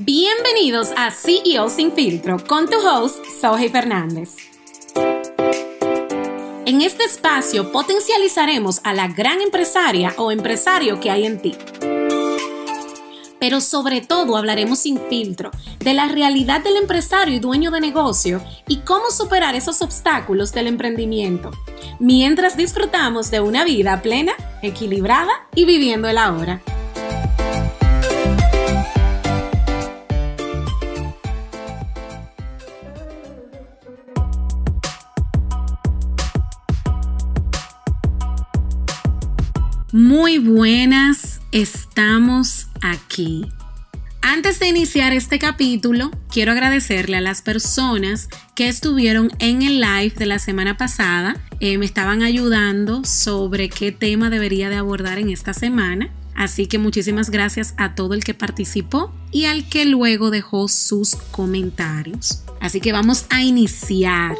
Bienvenidos a CEO Sin Filtro con tu host, Soji Fernández. En este espacio potencializaremos a la gran empresaria o empresario que hay en ti. Pero sobre todo hablaremos sin filtro de la realidad del empresario y dueño de negocio y cómo superar esos obstáculos del emprendimiento, mientras disfrutamos de una vida plena, equilibrada y viviendo el ahora. Muy buenas, estamos aquí. Antes de iniciar este capítulo, quiero agradecerle a las personas que estuvieron en el live de la semana pasada. Eh, me estaban ayudando sobre qué tema debería de abordar en esta semana. Así que muchísimas gracias a todo el que participó y al que luego dejó sus comentarios. Así que vamos a iniciar.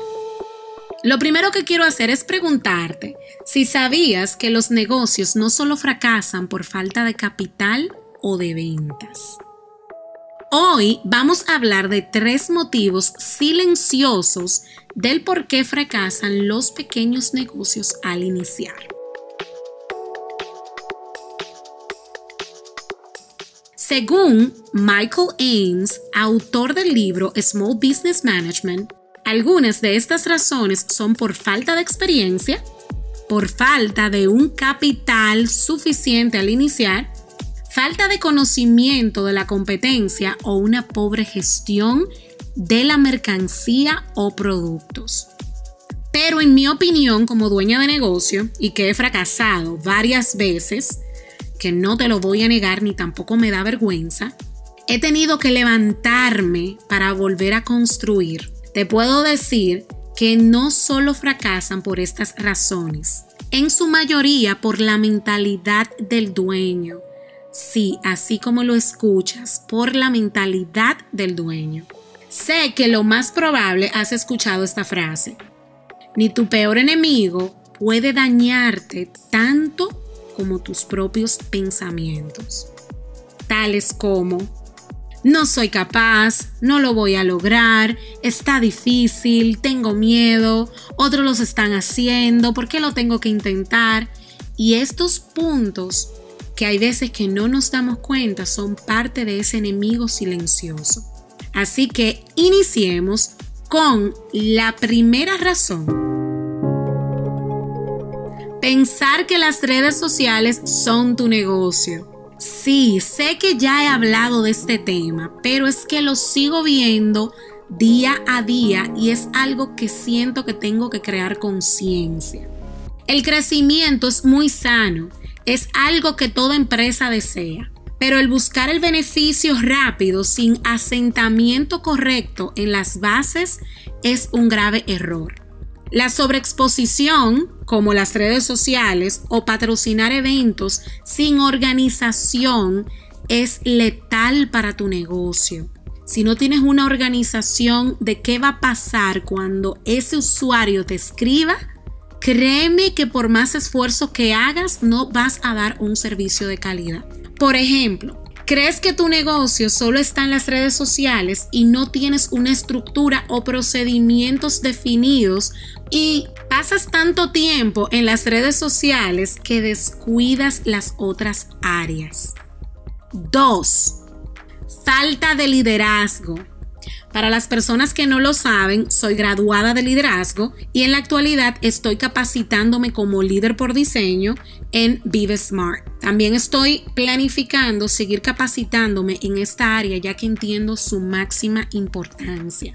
Lo primero que quiero hacer es preguntarte si sabías que los negocios no solo fracasan por falta de capital o de ventas. Hoy vamos a hablar de tres motivos silenciosos del por qué fracasan los pequeños negocios al iniciar. Según Michael Ames, autor del libro Small Business Management, algunas de estas razones son por falta de experiencia, por falta de un capital suficiente al iniciar, falta de conocimiento de la competencia o una pobre gestión de la mercancía o productos. Pero en mi opinión, como dueña de negocio y que he fracasado varias veces, que no te lo voy a negar ni tampoco me da vergüenza, he tenido que levantarme para volver a construir te puedo decir que no solo fracasan por estas razones, en su mayoría por la mentalidad del dueño. Sí, así como lo escuchas, por la mentalidad del dueño. Sé que lo más probable has escuchado esta frase. Ni tu peor enemigo puede dañarte tanto como tus propios pensamientos, tales como no soy capaz, no lo voy a lograr, está difícil, tengo miedo, otros los están haciendo, ¿por qué lo tengo que intentar? Y estos puntos que hay veces que no nos damos cuenta son parte de ese enemigo silencioso. Así que iniciemos con la primera razón. Pensar que las redes sociales son tu negocio. Sí, sé que ya he hablado de este tema, pero es que lo sigo viendo día a día y es algo que siento que tengo que crear conciencia. El crecimiento es muy sano, es algo que toda empresa desea, pero el buscar el beneficio rápido sin asentamiento correcto en las bases es un grave error. La sobreexposición, como las redes sociales o patrocinar eventos sin organización, es letal para tu negocio. Si no tienes una organización de qué va a pasar cuando ese usuario te escriba, créeme que por más esfuerzo que hagas no vas a dar un servicio de calidad. Por ejemplo, ¿Crees que tu negocio solo está en las redes sociales y no tienes una estructura o procedimientos definidos y pasas tanto tiempo en las redes sociales que descuidas las otras áreas? 2. Falta de liderazgo. Para las personas que no lo saben, soy graduada de liderazgo y en la actualidad estoy capacitándome como líder por diseño en Vive Smart. También estoy planificando seguir capacitándome en esta área ya que entiendo su máxima importancia.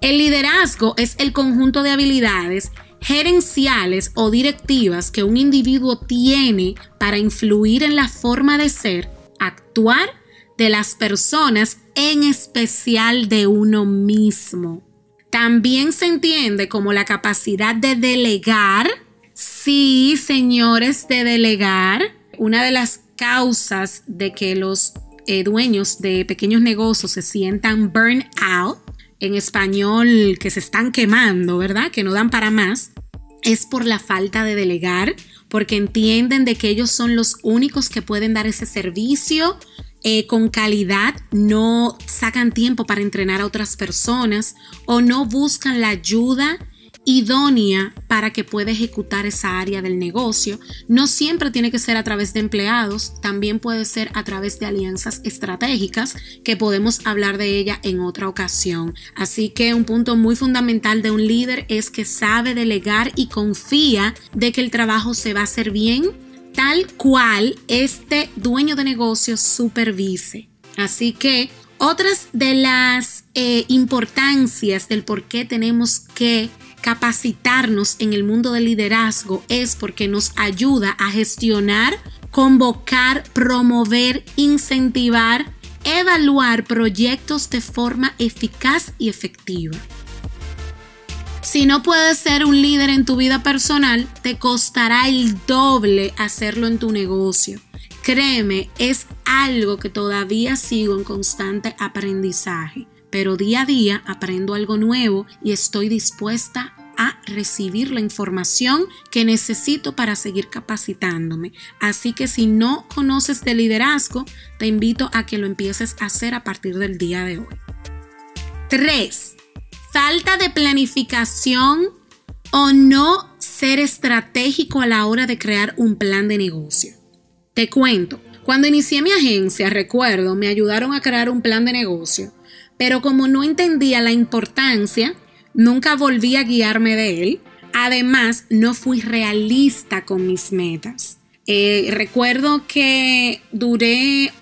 El liderazgo es el conjunto de habilidades gerenciales o directivas que un individuo tiene para influir en la forma de ser, actuar de las personas, en especial de uno mismo. También se entiende como la capacidad de delegar. Sí, señores, de delegar. Una de las causas de que los eh, dueños de pequeños negocios se sientan burn out, en español que se están quemando, ¿verdad? Que no dan para más, es por la falta de delegar, porque entienden de que ellos son los únicos que pueden dar ese servicio eh, con calidad, no sacan tiempo para entrenar a otras personas o no buscan la ayuda idónea para que pueda ejecutar esa área del negocio. No siempre tiene que ser a través de empleados, también puede ser a través de alianzas estratégicas, que podemos hablar de ella en otra ocasión. Así que un punto muy fundamental de un líder es que sabe delegar y confía de que el trabajo se va a hacer bien, tal cual este dueño de negocio supervise. Así que otras de las eh, importancias del por qué tenemos que capacitarnos en el mundo del liderazgo es porque nos ayuda a gestionar, convocar, promover, incentivar, evaluar proyectos de forma eficaz y efectiva. Si no puedes ser un líder en tu vida personal, te costará el doble hacerlo en tu negocio. Créeme, es algo que todavía sigo en constante aprendizaje pero día a día aprendo algo nuevo y estoy dispuesta a recibir la información que necesito para seguir capacitándome. Así que si no conoces de liderazgo, te invito a que lo empieces a hacer a partir del día de hoy. 3. Falta de planificación o no ser estratégico a la hora de crear un plan de negocio. Te cuento, cuando inicié mi agencia, recuerdo, me ayudaron a crear un plan de negocio pero como no entendía la importancia, nunca volví a guiarme de él. Además, no fui realista con mis metas. Eh, recuerdo que duré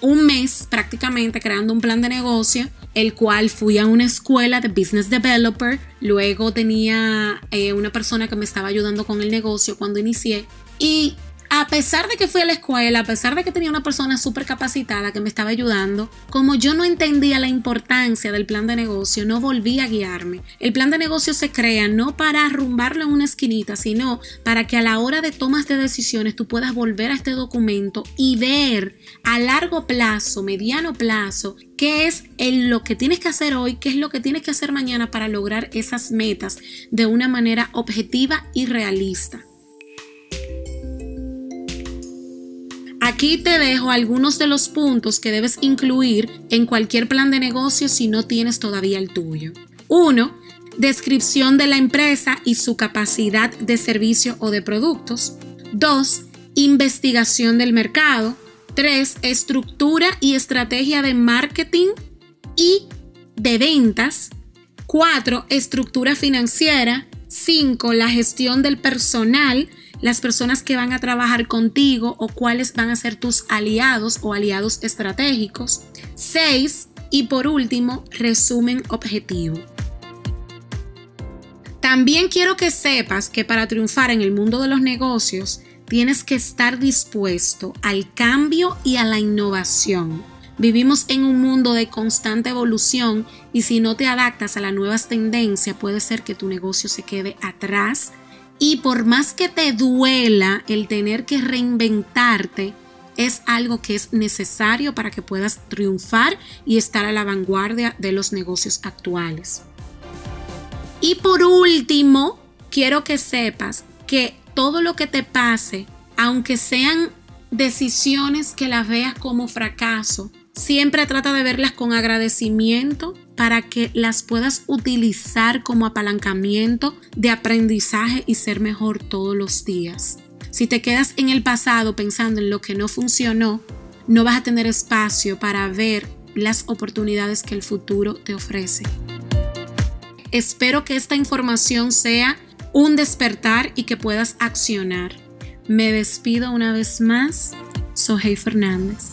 un mes prácticamente creando un plan de negocio, el cual fui a una escuela de business developer. Luego tenía eh, una persona que me estaba ayudando con el negocio cuando inicié. Y a pesar de que fui a la escuela, a pesar de que tenía una persona súper capacitada que me estaba ayudando, como yo no entendía la importancia del plan de negocio, no volví a guiarme. El plan de negocio se crea no para arrumbarlo en una esquinita, sino para que a la hora de tomas de decisiones tú puedas volver a este documento y ver a largo plazo, mediano plazo, qué es lo que tienes que hacer hoy, qué es lo que tienes que hacer mañana para lograr esas metas de una manera objetiva y realista. Aquí te dejo algunos de los puntos que debes incluir en cualquier plan de negocio si no tienes todavía el tuyo. 1. Descripción de la empresa y su capacidad de servicio o de productos. 2. Investigación del mercado. 3. Estructura y estrategia de marketing y de ventas. 4. Estructura financiera. 5. La gestión del personal las personas que van a trabajar contigo o cuáles van a ser tus aliados o aliados estratégicos. 6. Y por último, resumen objetivo. También quiero que sepas que para triunfar en el mundo de los negocios tienes que estar dispuesto al cambio y a la innovación. Vivimos en un mundo de constante evolución y si no te adaptas a las nuevas tendencias puede ser que tu negocio se quede atrás y por más que te duela el tener que reinventarte, es algo que es necesario para que puedas triunfar y estar a la vanguardia de los negocios actuales. Y por último, quiero que sepas que todo lo que te pase, aunque sean decisiones que las veas como fracaso, siempre trata de verlas con agradecimiento para que las puedas utilizar como apalancamiento de aprendizaje y ser mejor todos los días. Si te quedas en el pasado pensando en lo que no funcionó, no vas a tener espacio para ver las oportunidades que el futuro te ofrece. Espero que esta información sea un despertar y que puedas accionar. Me despido una vez más. Soy Fernández.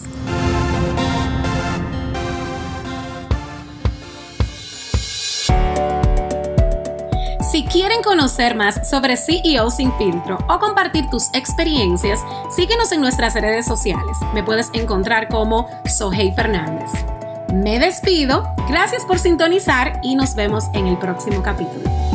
Si quieren conocer más sobre CEO sin filtro o compartir tus experiencias, síguenos en nuestras redes sociales. Me puedes encontrar como Sohey Fernández. Me despido, gracias por sintonizar y nos vemos en el próximo capítulo.